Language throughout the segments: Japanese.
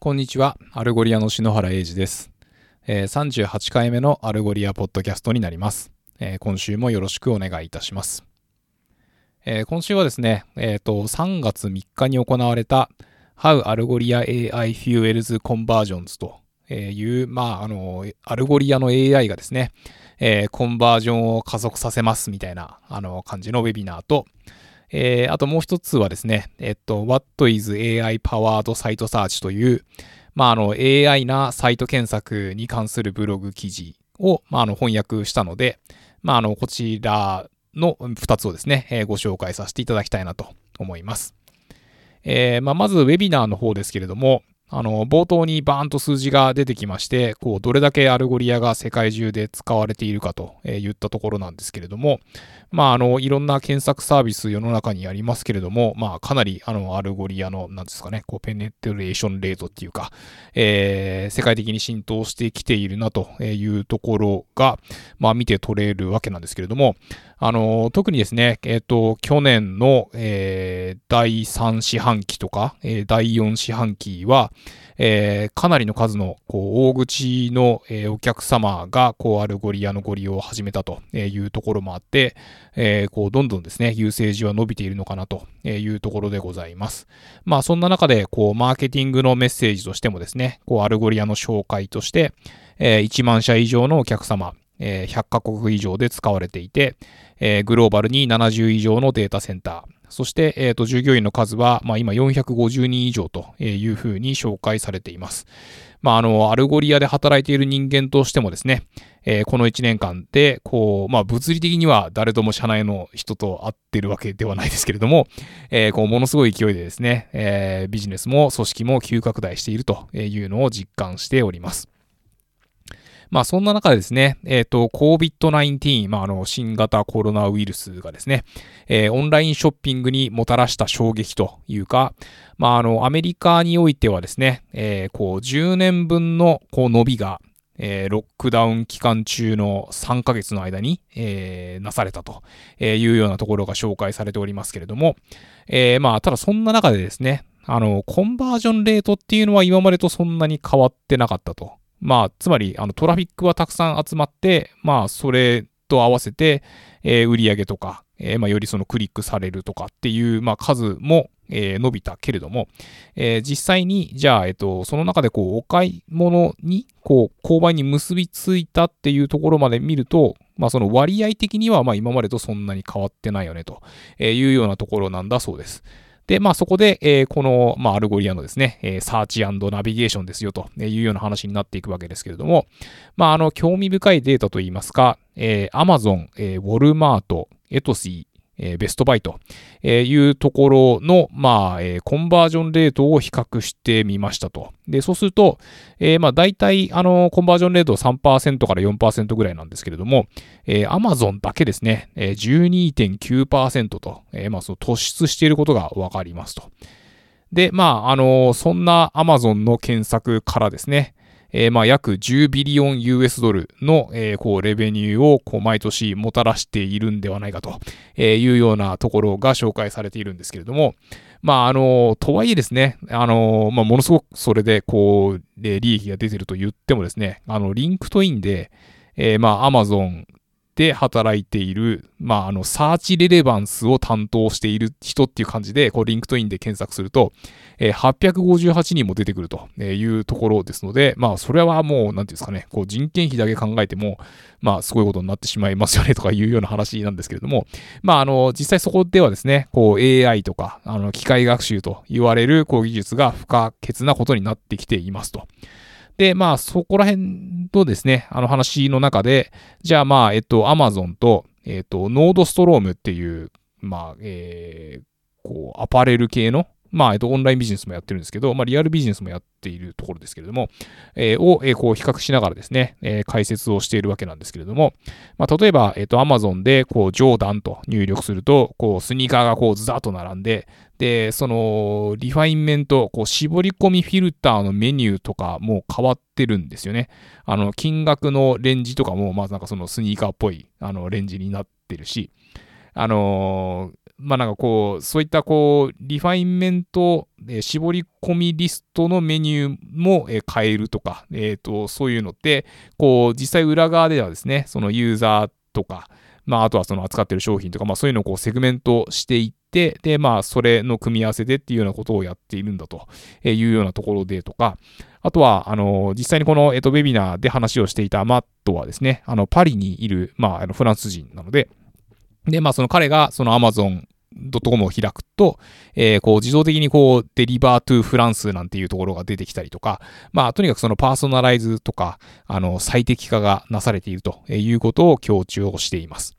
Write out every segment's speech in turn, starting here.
こんにちは。 Algolia の篠原英二です、えー38回目の Algolia ポッドキャストになります。えー今週もよろしくお願いいたします。えー今週はですね、えっ、と、3月3日に行われた How Algolia AI Fuels Conversions という、まあ、あの、 Algolia の AI がですね、えーコンバージョンを加速させますみたいな、あの、感じのウェビナーと、えーあともう一つはですね、えっと、What is AI Powered Site Search という、まあ、あの、AI なサイト検索に関するブログ記事を、まあ、あの、翻訳したので、まあ、あの、こちらの二つをですね、えーご紹介させていただきたいなと思います。えーまあ、まず、ウェビナーの方ですけれども、あの、冒頭にバーンと数字が出てきまして、こう、どれだけ Algolia が世界中で使われているかとえ言ったところなんですけれども、まあ、あの、いろんな検索サービス世の中にありますけれども、まあ、かなり、あの、 Algolia の、なんですかね、こう、 penetration rate っていうか、えー世界的に浸透してきているなというところが、まあ、見て取れるわけなんですけれども、あの、特にですね、えっ、と、去年の、えー第3四半期とか、えー第4四半期は、えーかなりの数のこう大口の、えーお客様がこう Algolia のご利用を始めたというところもあって、えーこうどんどんですね、 usage は伸びているのかなというところでございます。まあそんな中でこうマーケティングのメッセージとしてもですね、こう Algolia の紹介として、えー1万社以上のお客様、え100カ国以上で使われていて、えグローバルに70以上のデータセンター、そして、えーと従業員の数は、まあ、今450人以上というふうに紹介されています。まあ、あの、 Algolia で働いている人間としてもですね、えーこの1年間で、こう、まあ、物理的には誰とも社内の人と会ってるわけではないですけれども、えーこう、ものすごい勢いでですね、えービジネスも組織も急拡大しているというのを実感しております。まあそんな中でですね、えっ、と、COVID-19、まああの、新型コロナウイルスがですね、えーオンラインショッピングにもたらした衝撃というか、まああの、アメリカにおいてはですね、えーこう、10年分のこう伸びが、えーロックダウン期間中の3ヶ月の間に、えーなされたというようなところが紹介されておりますけれども、えーまあ、ただそんな中でですね、あの、コンバージョンレートっていうのは今までとそんなに変わってなかったと。まあ、つまり、あの、トラフィックはたくさん集まって、まあ、それと合わせて、えー売上とか、えーまあ、よりそのクリックされるとかっていう、まあ、数も、えー伸びたけれども、えー実際に、じゃあ、えっと、その中で、こう、お買い物に、こう、購買に結びついたっていうところまで見ると、まあ、その割合的には、まあ、今までとそんなに変わってないよね、というようなところなんだそうです。で、まあそこで、えーこの、まあ、 Algolia のですね、えーサーチナビゲーションですよというような話になっていくわけですけれども、まああの、興味深いデータといいますか、えー、Amazon、えー、ウォルマート、 Etsy、えー Best Buy というところの、まあ、えーコンバージョンレートを比較してみましたと。で、そうすると、えーまあ、大体、あの、コンバージョンレート3%から4%ぐらいなんですけれども、えー、Amazon だけですね、えー12.9%と、えーまあ、その突出していることがわかりますと。で、まあ、あのそんな Amazon の検索からですね、えーまあ、約10ビリオン US ドルの、えーこう、 revenue を、こう、毎年もたらしているんではないかというようなところが紹介されているんですけれども、まあ、あの、とはいえですね、あの、まあ、ものすごくそれで、こう、で利益が出てると言ってもですね、あの、 LinkedIn で、えーまあ、アマゾンで働いている、まあ、あの、 search relevance を担当している人っていう感じで、こう、 LinkedIn で検索すると、えー858人も出てくるというところですので、まあ、それはもう、なんていうんですかね、こう、人件費だけ考えても、まあ、すごいことになってしまいますよね、とかいうような話なんですけれども、まあ、あの、実際そこではですね、こう AI とか、あの、機械学習と言われる、こう、技術が不可欠なことになってきていますと。で、まあ、そこら辺とですね、あの話の中で、じゃあまあ、えっと、アマゾンと、えっと、 Nordstrom っていう、まあ、えー、こう、アパレル系の、まあ、えっと、オンラインビジネスもやってるんですけど、まあ、リアルビジネスもやっているところですけれども、えーを、えーこう、比較しながらですね、えー解説をしているわけなんですけれども、まあ、例えば、えっと、Amazon で、こう、ジョーダンと入力すると、こう、スニーカーがこう、ずらっと並んで、で、その、 refinement、こう、絞り込みフィルターのメニューとかも変わってるんですよね。あの、金額のレンジとかも、まあ、なんかそのスニーカーっぽい、あの、レンジになってるし、あのまあなんかこう、そういったこう、 refinement えー、絞り込みリストのメニューも、えー、変えるとか、えっ、ー、と、そういうのって、こう、実際裏側ではですね、そのユーザーとか、まあ、あとはその扱ってる商品とか、まあ、そういうのをこうセグメントしていって、で、まあ、それの組み合わせでっていうようなことをやっているんだというようなところでとか、あとは、あの、実際にこの、えっと、ウェビナーで話をしていたマットはですね、あの、パリにいる、まあ、あのフランス人なので、で、まあ、その彼が、その Amazon.com を開くと、えー、こう自動的にこう Deliver to France なんていうところが出てきたりとか、まあとにかくそのパーソナライズとか、あの最適化がなされているということを強調しています。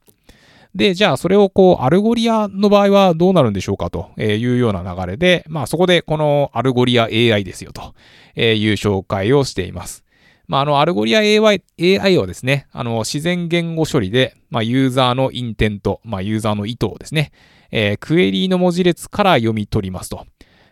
で、じゃあそれをこう、 Algolia の場合はどうなるんでしょうかというような流れで、まあそこでこのアルゴリア AI ですよという紹介をしています。まあ、あの、 Algolia AI, AI はですね、あの、自然言語処理で、まあ、ユーザーの intent、まあ、ユーザーの意図をですね、えー、クエリーの文字列から読み取りますと。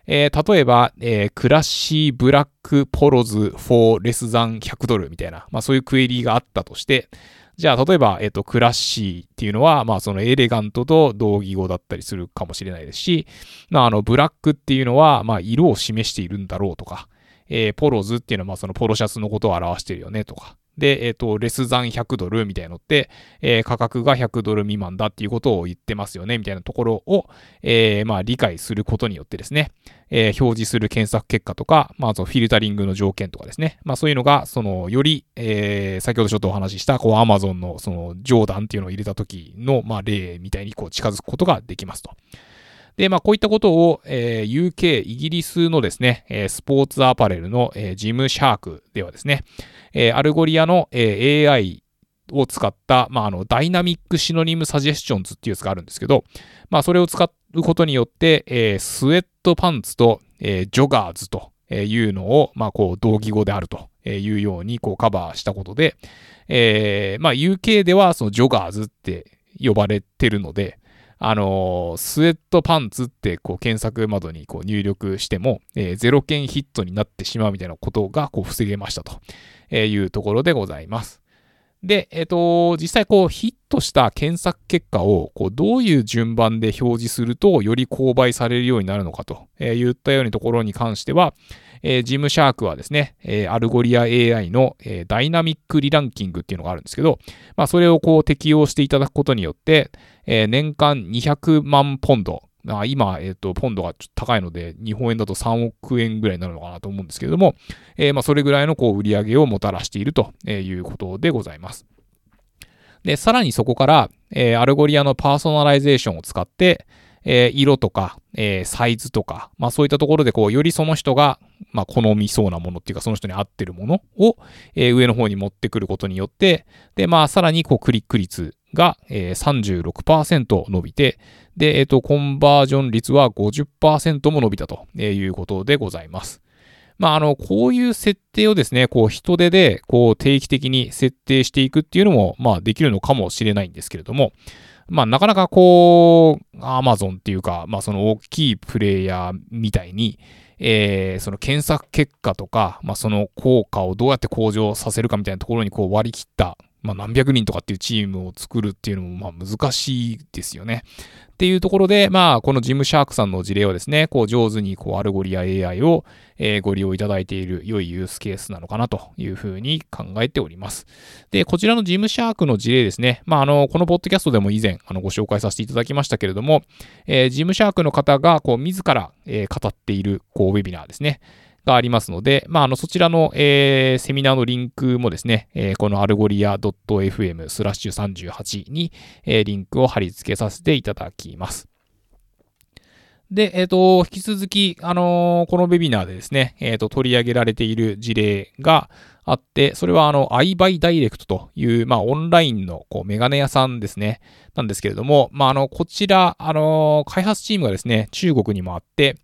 えー、例えば、えー、クラッシーブラックポロズ for less than 100ドルみたいな、まあそういうクエリーがあったとして、じゃあ、例えば、えっ、と、 classy っていうのは、まあ、そのエレガントと同義語だったりするかもしれないですし、まあ、あの、ブラックっていうのは、まあ、色を示しているんだろうとか、えー、ポロズっていうのは、まあ、そのポロシャツのことを表してるよねとか、で、えっ、ー、と、レスザン100ドルみたいなのって、えー、価格が100ドル未満だっていうことを言ってますよね、みたいなところを、えー、まあ、理解することによってですね、え、表示する検索結果とか、まあ、そのフィルタリングの条件とかですね、まあ、そういうのが、その、より、え、先ほどちょっとお話しした、こう、アマゾンの、その、ジョーダンっていうのを入れた時の、まあ、例みたいに、こう、近づくことができますと。で、まあ、こういったことを、えー、UK、イギリスのですね、えー、スポーツアパレルの、えー、 Gymshark ではですね、えー、 Algolia の、えー、AI を使った、まあ、あの、 Dynamic Synonym Suggestions っていうやつがあるんですけど、まあ、それを使うことによって、えー、スウェットパンツと、えー、 joggers というのを、まあ、こう、同義語であるというように、こう、カバーしたことで、えー、まあ、UK では、その joggers って呼ばれてるので、あのー、スウェットパンツってこう検索窓にこう入力しても、えー、ゼロ件ヒットになってしまうみたいなことがこう防げましたというところでございます。で、えっ、と、実際こうヒットした検索結果をこうどういう順番で表示するとより購買されるようになるのかといったようなところに関しては、えー、 Gymshark はですね、えー、 Algolia AI の、えー、 Dynamic Re-Ranking っていうのがあるんですけど、まあ、それをこう適用していただくことによって、えー、年間200万ポンド、あ今、えっ、ー、と、ポンドが高いので、日本円だと3億円ぐらいになるのかなと思うんですけれども、えー、まあ、それぐらいのこう売り上げをもたらしているということでございます。で、さらにそこから、えー、 Algolia のパーソナライゼーションを使って、えー、色とか、えー、サイズとか、まあそういったところでこう、よりその人が、まあ好みそうなものっていうか、その人に合ってるものを、えー、上の方に持ってくることによって、で、まあさらにこう、クリック率が、えー、36%伸びて、で、えっ、ー、と、コンバージョン率は50%も伸びたということでございます。まあ、あの、こういう設定をですね、こう、人手で、こう、定期的に設定していくっていうのも、まあ、できるのかもしれないんですけれども、まあ、なかなかこう、アマゾンっていうか、まあ、その大きいプレイヤーみたいに、えー、その検索結果とか、まあ、その効果をどうやって向上させるかみたいなところにこう割り切ったまあ、何百人とかっていうチームを作るっていうのもまあ難しいですよね。っていうところで、まあ、この Gymshark さんの事例はですね、こう上手にこうアルゴリア AI を、え、ご利用いただいている良いユースケースなのかなというふうに考えております。で、こちらの Gymshark の事例ですね、まあ、あの、このポッドキャストでも以前あのご紹介させていただきましたけれども、えー、 Gymshark の方がこう自ら、え、語っているこうウェビナーですね。がありますので、まあ、あの、そちらの、えー、セミナーのリンクもですね、えー、このアルゴリア .fm スラッシュ38に、えー、リンクを貼り付けさせていただきます。で、えっ、ー、と、引き続き、あのー、このウェビナーでですね、えっ、ー、と、取り上げられている事例があって、それは、あの、iBuy Direct という、まあ、オンラインの、こう、メガネ屋さんですね、なんですけれども、まあ、あの、こちら、あの開発チームがですね、中国にもあって、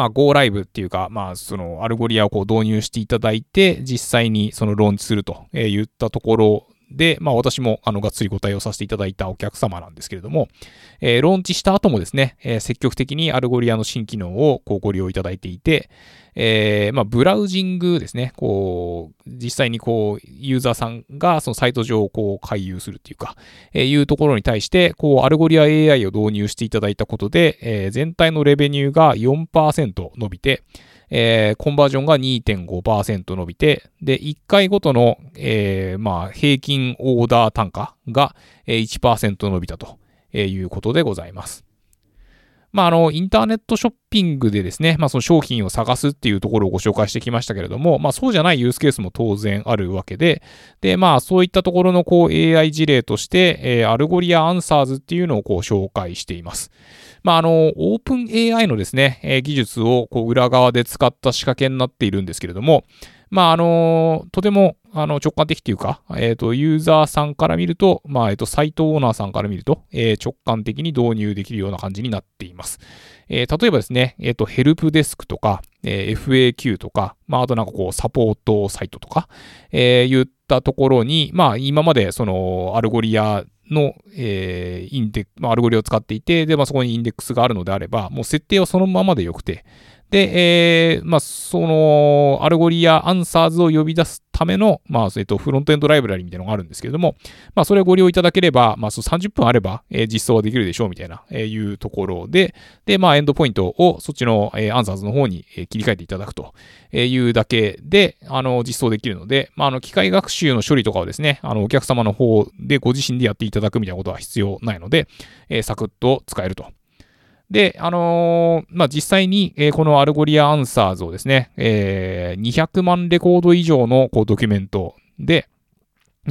まあ、Go Live っていうか、まあ、その Algolia をこう導入していただいて、実際にそのローンチすると言ったところで、まあ私もあのがっつりご対応させていただいたお客様なんですけれども、えー、ローンチした後もですね、えー、積極的に Algolia の新機能をこうご利用いただいていて、えー、まあ、ブラウジングですね。こう、実際にこう、ユーザーさんがそのサイト上をこう、回遊するっていうか、えー、いうところに対して、こう、 Algolia AI を導入していただいたことで、えー、全体の revenue が4%伸びて、えー、コンバージョンが2.5%伸びて、で、1回ごとの、えー、まあ、平均オーダー単価が1%伸びたということでございます。まあ、あの、インターネットショッピングでですね、まあ、その商品を探すっていうところをご紹介してきましたけれども、まあ、そうじゃないユースケースも当然あるわけで、で、まあ、そういったところのこう AI 事例として、えー、 Algolia Answers っていうのをこう紹介しています。まあ、あの、 OpenAI のですね、えー、技術をこう裏側で使った仕掛けになっているんですけれども、まあ、あの、とても、あの、直感的っていうか、えっ、ー、と、ユーザーさんから見ると、まあ、えっ、ー、と、サイトオーナーさんから見ると、えー、直感的に導入できるような感じになっています。えー、例えばですね、えっ、と、ヘルプデスクとか、え FAQ とか、まあ、あとなんかこう、サポートサイトとか、え言ったところに、まあ、今までその、 Algolia の、えー、インデまあ、 Algolia を使っていて、で、まあ、そこにインデックスがあるのであれば、もう設定はそのままでよくて、で、えー、まあ、その、 Algolia Answers を呼び出すための、まあ、えっと、フロントエンドライブラリみたいなのがあるんですけれども、まあ、それをご利用いただければ、まあ、30分あれば、えー、実装はできるでしょうみたいな、えー、いうところで、で、まあ、エンドポイントをそっちの、えー、 Answers の方に、えー、切り替えていただくというだけで、あの、実装できるので、まあ、あの、機械学習の処理とかをですね、あの、お客様の方でご自身でやっていただくみたいなことは必要ないので、えー、サクッと使えると。で、あのー、まあ、実際に、えー、この Algolia Answers をですね、えー、200万レコード以上のこうドキュメントで、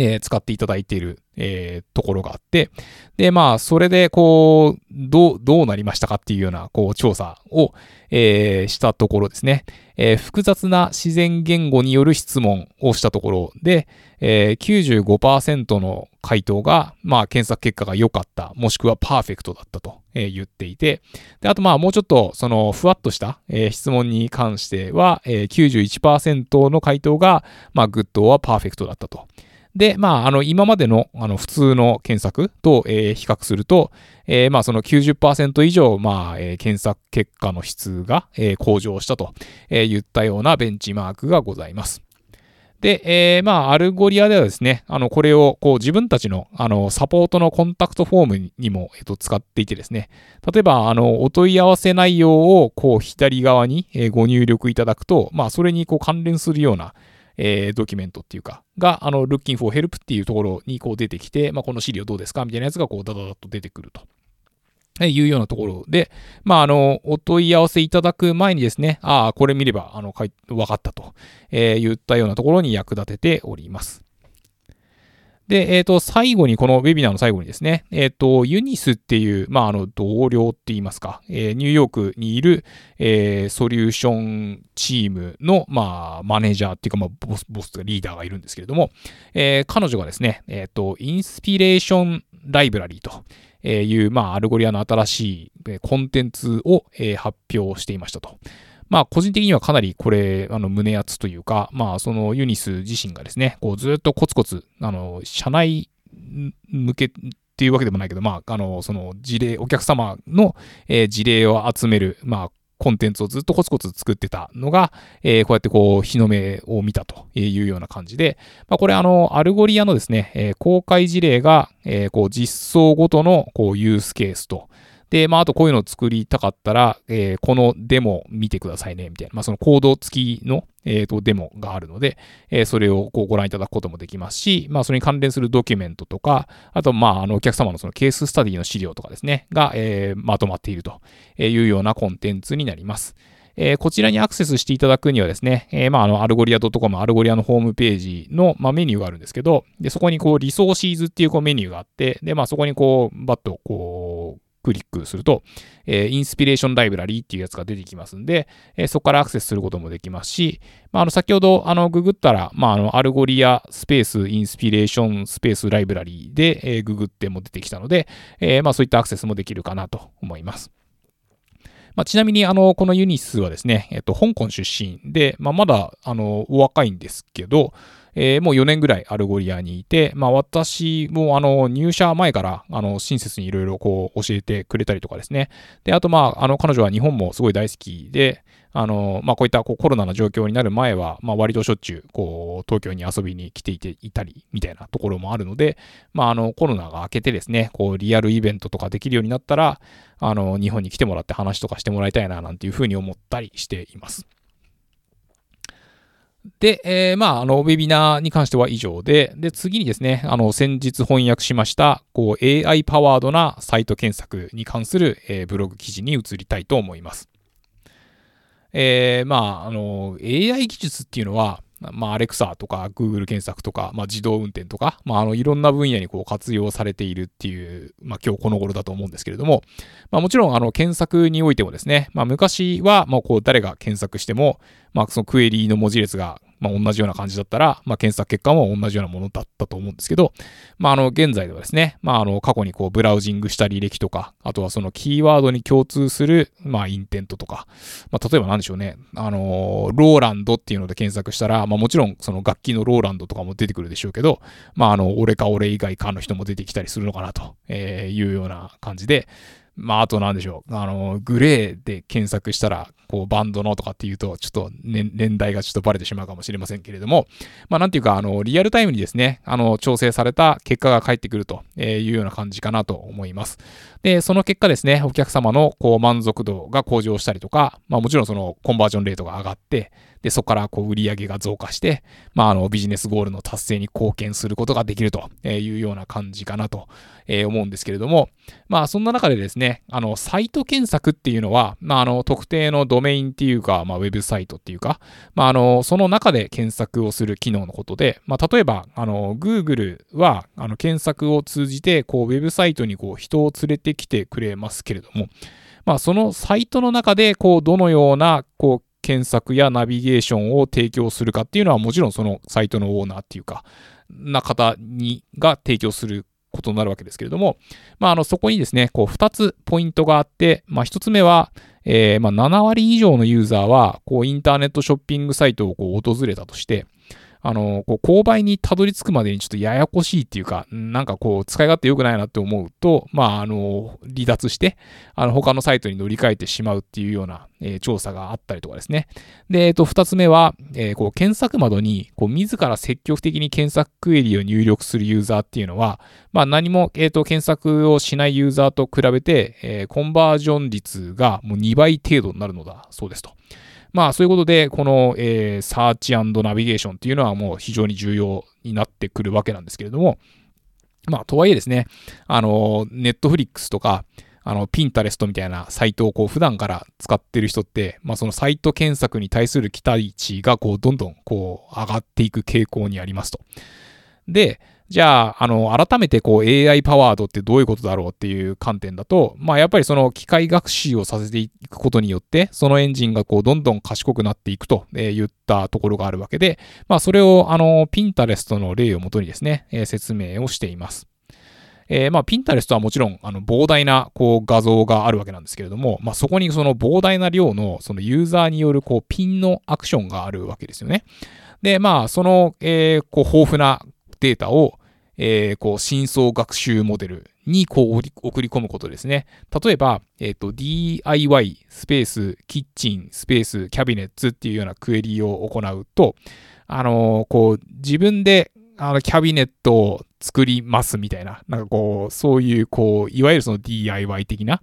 え、使っていただいている、えー、ところがあって、で、まあ、それで、こう、どう、どうなりましたかっていうような、こう、調査を、えー、したところですね、えー、複雑な自然言語による質問をしたところで、えー、95%の回答が、まあ、検索結果が良かった、もしくはパーフェクトだったと、えー、言っていて、で、あと、まあ、もうちょっと、その、ふわっとした、えー、質問に関しては、えー、91%の回答が、まあ、 good or perfect だったと。で、まあ、あの、今までの、あの、普通の検索と、えー、比較すると、えー、まあ、その90%以上、まあ、えー、検索結果の質が、えー、向上したと、えー、言ったようなベンチマークがございます。で、えー、まあ、 Algolia ではですね、あの、これを、こう、自分たちの、あの、サポートのコンタクトフォームにも、えっと、使っていてですね、例えば、あの、お問い合わせ内容を、こう、左側に、えご入力いただくと、まあ、それに、こう、関連するような、えー、ドキュメントっていうか、が、あの、looking for help っていうところにこう出てきて、まあ、この資料どうですか？みたいなやつがこうダダダッと出てくると。いうようなところで、まあ、あの、お問い合わせいただく前にですね、ああ、これ見れば、あの、わかったと、えー、言ったようなところに役立てております。で、えっ、ー、と、最後に、このウェビナーの最後にですね、えっ、ー、と、ユニスっていう、まあ、あの、同僚って言いますか、えー、ニューヨークにいる、えー、ソリューションチームの、まあ、マネージャーっていうか、まあ、ボス、ボスとかリーダーがいるんですけれども、えー、彼女がですね、えっ、と、 Inspiration Library という、まあ、 Algolia の新しいコンテンツを、え発表していましたと。まあ、個人的にはかなりこれ、あの、胸熱というか、まあ、そのユニス自身がですね、こう、ずっとコツコツ、あの、社内向けっていうわけでもないけど、まあ、あの、その事例、お客様の、えー、事例を集める、まあ、コンテンツをずっとコツコツ作ってたのが、えー、こうやってこう、日の目を見たというような感じで、まあ、これあの、 Algolia のですね、えー、公開事例が、えー、こう、実装ごとの、こう、ユースケースと、で、まあ、あとこういうのを作りたかったら、えー、このデモ見てくださいね、みたいな。まあ、そのコード付きの、えっ、ー、と、デモがあるので、えー、それをこうご覧いただくこともできますし、まあ、それに関連するドキュメントとか、あと、まあ、あの、お客様のそのケーススタディの資料とかですね、が、えー、まとまっているというようなコンテンツになります。えー、こちらにアクセスしていただくにはですね、えー、まあ、あの、アルゴリア .com、アルゴリアのホームページの、まあ、メニューがあるんですけど、で、そこにこう、 Resources っていうこうメニューがあって、で、まあ、そこにこう、バッとこう、クリックすると、えー、 Inspiration Library っていうやつが出てきますんで、えー、そこからアクセスすることもできますし、まあ、あの先ほどあのググったら、まあ、あの Algolia スペース Inspiration スペース Library で、えー、ググっても出てきたので、え、まあ、そういったアクセスもできるかなと思います。まあ、ちなみに、あの、この Eunice はですね、えっと、香港出身で、まあ、まだ、あの、お若いんですけど、えー、もう4年ぐらい Algolia にいて、まあ私もあの入社前からあの親切にいろいろこう教えてくれたりとかですね。で、あとまああの彼女は日本もすごい大好きで、あの、まあ、こういったこうコロナの状況になる前は、まあ、割としょっちゅう、こう、東京に遊びに来ていていたり、みたいなところもあるので、まあ、あの、コロナが明けてですね、こう、リアルイベントとかできるようになったら、あの、日本に来てもらって話とかしてもらいたいな、なんていうふうに思ったりしています。で、えー、まあ、あの、ウェビナーに関しては以上で、で、次にですね、あの、先日翻訳しました、こう、AI パワードなサイト検索に関する、えー、ブログ記事に移りたいと思います。えー、まあ、あの、AI 技術っていうのは、まあ、アレクサとか Google 検索とか、まあ、自動運転とか、まあ、あの、いろんな分野にこう活用されているっていう、まあ、今日この頃だと思うんですけれども、まあ、もちろん、あの、検索においてもですね、まあ、昔は、まあ、こう、誰が検索しても、まあ、そのクエリーの文字列がまあ、同じような感じだったら、まあ、検索結果も同じようなものだったと思うんですけど、まあ、あの、現在ではですね、まあ、あの、過去にこう、ブラウジングした履歴とか、あとはそのキーワードに共通する、まあ、インテントとか、まあ、例えば何でしょうね、あの、ローランドっていうので検索したら、まあ、もちろんその楽器のローランドとかも出てくるでしょうけど、まあ、あの、俺か俺以外かの人も出てきたりするのかなというような感じで、まあ、あとなんでしょう。あの、グレーで検索したら、こう、バンドのとかっていうと、ちょっと、ね、年代がちょっとバレてしまうかもしれませんけれども、まあ、なんていうか、あの、リアルタイムにですね、あの、調整された結果が返ってくるというような感じかなと思います。で、その結果ですね、お客様の、こう、満足度が向上したりとか、まあ、もちろんその、コンバージョンレートが上がって、で、そこからこう売り上げが増加して、まあ、あの、ビジネスゴールの達成に貢献することができるというような感じかなと思うんですけれども、まあ、そんな中でですね、あの、サイト検索っていうのは、まあ、あの、特定のドメインっていうか、まあ、ウェブサイトっていうか、まあ、あの、その中で検索をする機能のことで、まあ、例えば、あの、Google は、あの、検索を通じて、こう、ウェブサイトにこう、人を連れてきてくれますけれども、まあ、そのサイトの中で、こう、どのような、こう、検索やナビゲーションを提供するかっていうのはもちろんそのサイトのオーナーっていうか、な方にが提供することになるわけですけれども、まあ、あの、そこにですね、こう、2つポイントがあって、まあ、1つ目は、えー、まあ、7割以上のユーザーは、こう、インターネットショッピングサイトをこう訪れたとして、あの、こう、購買にたどり着くまでにちょっとややこしいっていうか、なんかこう、使い勝手良くないなって思うと、まあ、あの、離脱して、あの、他のサイトに乗り換えてしまうっていうような、えー、調査があったりとかですね。で、えっ、と、二つ目は、えー、こう、検索窓に、こう、自ら積極的に検索クエリを入力するユーザーっていうのは、まあ、何も、えっ、と、検索をしないユーザーと比べて、え、コンバージョン率がもう2倍程度になるのだそうですと。まあそういうことで、この、えー、サーチナビゲーションっていうのはもう非常に重要になってくるわけなんですけれども、まあとはいえですね、あの、ネットフリックスとか、あの、ピンタレストみたいなサイトをこう普段から使ってる人って、まあそのサイト検索に対する期待値がこうどんどんこう上がっていく傾向にありますと。で、じゃあ、あの、改めてこう AI パワードってどういうことだろうっていう観点だと、まあやっぱりその機械学習をさせていくことによって、そのエンジンがこうどんどん賢くなっていくと言ったところがあるわけで、まあそれをあの、ピンタレストの例をもとにですね、え説明をしています。えー、まあ、ピンタレストはもちろん、あの、膨大な、こう、画像があるわけなんですけれども、まあ、そこにその膨大な量の、そのユーザーによる、こう、ピンのアクションがあるわけですよね。で、まあ、その、えー、こう、豊富なデータを、えー、こう、深層学習モデルにこう送り込むことですね。例えば、えっ、ー、と、DIY スペースキッチンスペースキャビネッツっていうようなクエリを行うと、あのー、こう、自分であの、キャビネットを作りますみたいな、なんかこう、そういう、こう、いわゆるその DIY 的な、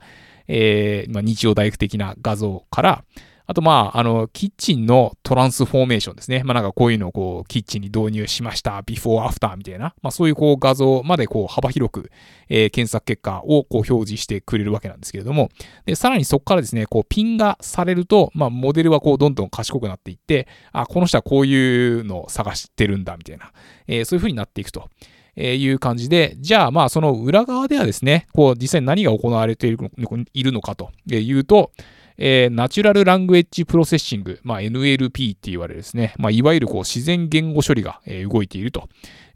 えー、まあ、日常大工的な画像から、あと、まあ、あの、キッチンのトランスフォーメーションですね。まあ、なんかこういうのをこう、キッチンに導入しました。ビフォーアフターみたいな。まあ、そういうこう、画像までこう、幅広く、えー、検索結果をこう、表示してくれるわけなんですけれども。で、さらにそこからですね、こう、ピンがされると、まあ、モデルはこう、どんどん賢くなっていって、あ、この人はこういうのを探してるんだ、みたいな。えー、そういう風になっていくと。えいう感じで、じゃあまあその裏側ではですね、こう実際に何が行われているのかというと、えー、ナチュラルラングエッジプロセッシング、まあ、NLP って言われるですね、まあ、いわゆるこう自然言語処理が、えー、動いていると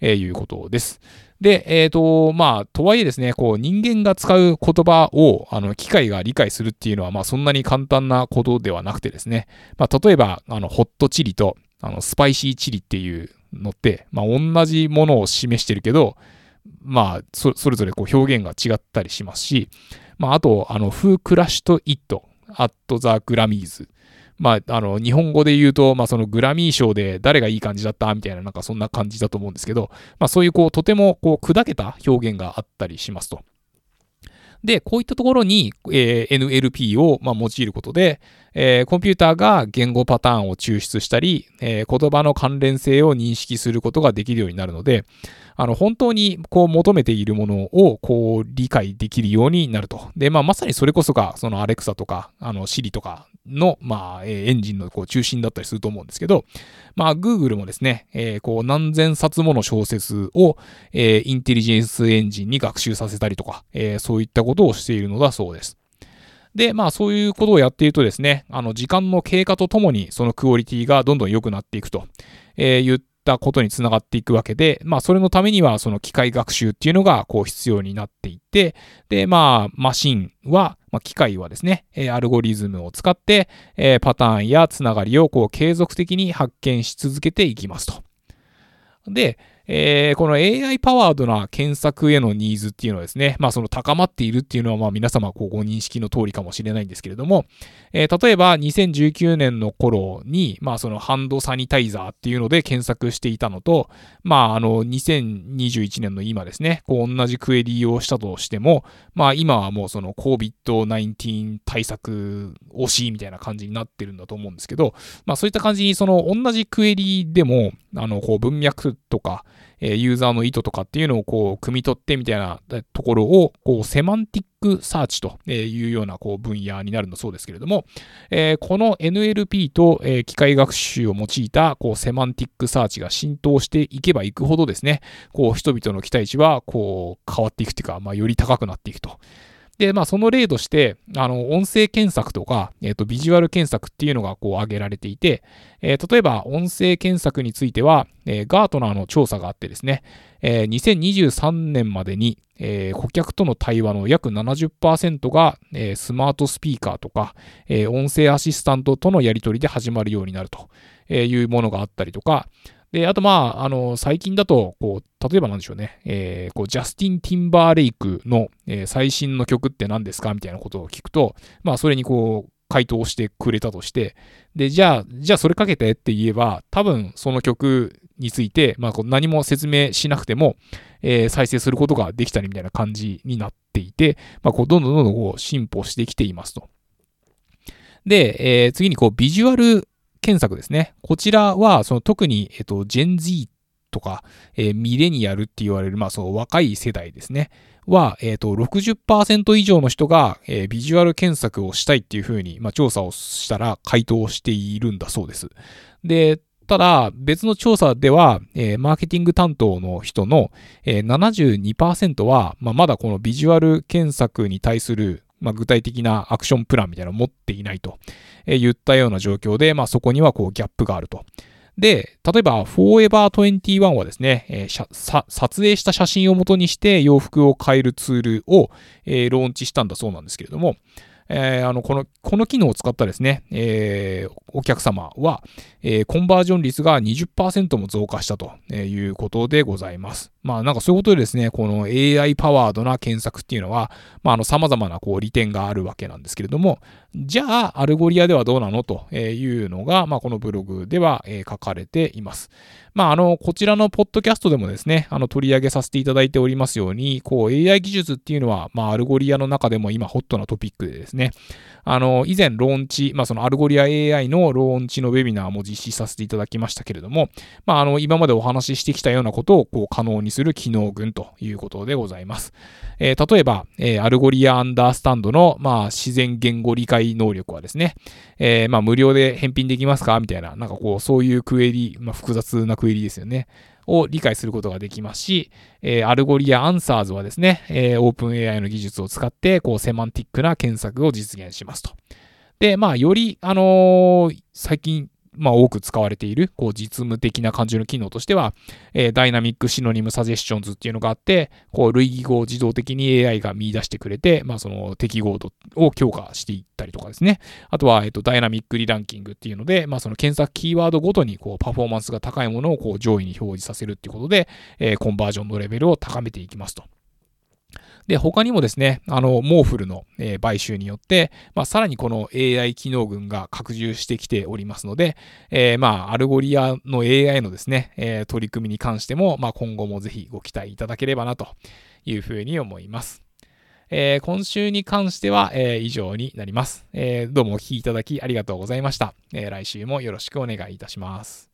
いうことです。で、えっ、ー、と、まあ、とはいえですね、こう、人間が使う言葉を、あの、機械が理解するっていうのは、まあ、そんなに簡単なことではなくてですね、まあ、例えば、あの、ホットチリと、あの、スパイシーチリっていうのって、まあ、同じものを示してるけど、まあ、それぞれこう表現が違ったりしますし、まあ、あと、あの、アットザ・グラミーズまあ、あの、日本語で言うと、まあ、そのグラミー賞で誰がいい感じだった？みたいな、なんかそんな感じだと思うんですけど、まあ、そういうこう、とてもこう、砕けた表現があったりしますと。で、こういったところに、えー、NLP を、まあ、用いることで、えー、コンピューターが言語パターンを抽出したり、えー、言葉の関連性を認識することができるようになるので、あの、本当にこう求めているものをこう理解できるようになると。で、まあ、まさにそれこそが、そのアレクサとか、あの、シリとかの、まあ、エンジンのこう中心だったりすると思うんですけど、まあ、Google もですね、えー、こう何千冊もの小説を、えー、インテリジェンスエンジンに学習させたりとか、えー、そういったことをしているのだそうです。で、まあそういうことをやっているとですね、あの時間の経過とともにそのクオリティがどんどん良くなっていくと、えー、言ったことにつながっていくわけで、まあそれのためにはその機械学習っていうのがこう必要になっていって、で、まあマシンは、まあ機械はですね、アルゴリズムを使って、え、パターンやつながりをこう継続的に発見し続けていきますと。で、えー、この AI パワードな検索へのニーズっていうのはですね、まあその高まっているっていうのはまあ皆様こうご認識の通りかもしれないんですけれども、えー、例えば2019年の頃に、まあその hand sanitizer っていうので検索していたのと、まああの2021年の今ですね、こう同じクエリをしたとしても、まあ今はもうその COVID-19 対策推しみたいな感じになってるんだと思うんですけど、まあそういった感じにその同じクエリでも、あのこう文脈とか、えユーザーの意図とかっていうのをこう、汲み取ってみたいなところを、こう、 semantic search というようなこう分野になるんだそうですけれども、えこの NLP と、え機械学習を用いたこう semantic search が浸透していけばいくほどですね、こう人々の期待値はこう変わっていくっていうか、まあ、より高くなっていくと。で、まあ、その例として、あの、音声検索とか、えっ、ー、と、ビジュアル検索っていうのがこう挙げられていて、えー、例えば、音声検索については、えー、 Gartner の調査があってですね、えー、2023年までに、えー、顧客との対話の約70%が、えー、スマートスピーカーとか、えー、音声アシスタントとのやり取りで始まるようになるというものがあったりとか、で、あとまあ、あの、最近だと、こう、例えばなんでしょうね、えー、こう、ジャスティン・ティンバーレイクの、えー、最新の曲って何ですかみたいなことを聞くと、まあ、それにこう、回答してくれたとして、で、じゃあ、じゃあそれかけてって言えば、多分その曲について、まあ、こう何も説明しなくても、えー、再生することができたりみたいな感じになっていて、まあ、こう、どんどんどんどんこう進歩してきていますと。で、えー、次にこう、ビジュアル検索ですね。こちらは、その特に、えっと、Gen Z とか、えー、ミレニアルって言われる、まあ、その若い世代ですね。は、えっ、ー、と、60%以上の人が、えー、ビジュアル検索をしたいっていうふうに、まあ、調査をしたら回答しているんだそうです。で、ただ、別の調査では、えー、マーケティング担当の人の、えー、72%は、まあ、まだこのビジュアル検索に対する、まあ、具体的なアクションプランみたいなのを持っていないと、え言ったような状況で、まあ、そこにはこうギャップがあると。で、例えば Forever21 はですね、えー、撮影した写真を元にして洋服を変えるツールを、えー、ローンチしたんだそうなんですけれども、えー、あのこのこの機能を使ったですね、えー、お客様は、えー、コンバージョン率が20%も増加したということでございます。まあなんかそういうことでですね、この AI パワードな検索っていうのは、まああの様々なこう利点があるわけなんですけれども、じゃあ Algolia ではどうなの？というのが、まあこのブログでは書かれています。まああの、こちらのポッドキャストでもですね、あの取り上げさせていただいておりますように、こう AI 技術っていうのは、まあ Algolia の中でも今ホットなトピックでですね、あの、以前ローンチ、まあそのアルゴリア AI のローンチのウェビナーも実施させていただきましたけれども、まああの、今までお話ししてきたようなことをこう可能にする機能群ということでございます。えー、例えば、えー、 Algolia Understand の、まあ、自然言語理解能力はですね、えー、まあ、無料で返品できますか？みたいな、なんかこう、そういうクエリ、まあ、複雑なクエリですよね。を理解することができますし、えー、 Algolia Answers はですね、えー、オープン AI の技術を使って、こう、セマンティックな検索を実現しますと。で、まあ、より、あのー、最近まあ、多く使われている、こう、実務的な感じの機能としては、えー、 Dynamic Synonym Suggestions っていうのがあって、こう、類義語を自動的に AI が見出してくれて、まあ、その適合度を強化していったりとかですね。あとは、えっ、ー、と、 Dynamic Re-Ranking っていうので、まあ、その検索キーワードごとに、こう、パフォーマンスが高いものを、こう、上位に表示させるっていうことで、えー、コンバージョンのレベルを高めていきますと。で、他にもですね、あの、 MorphL の、え、買収によって、まあ、さらにこの AI 機能群が拡充してきておりますので、えー、まあ、 Algolia の AI のですね、えー、取り組みに関しても、まあ、今後もぜひご期待いただければなというふうに思います。えー、今週に関しては、えー、以上になります、えー、どうもお聴きいただきありがとうございました、え来週もよろしくお願いいたします。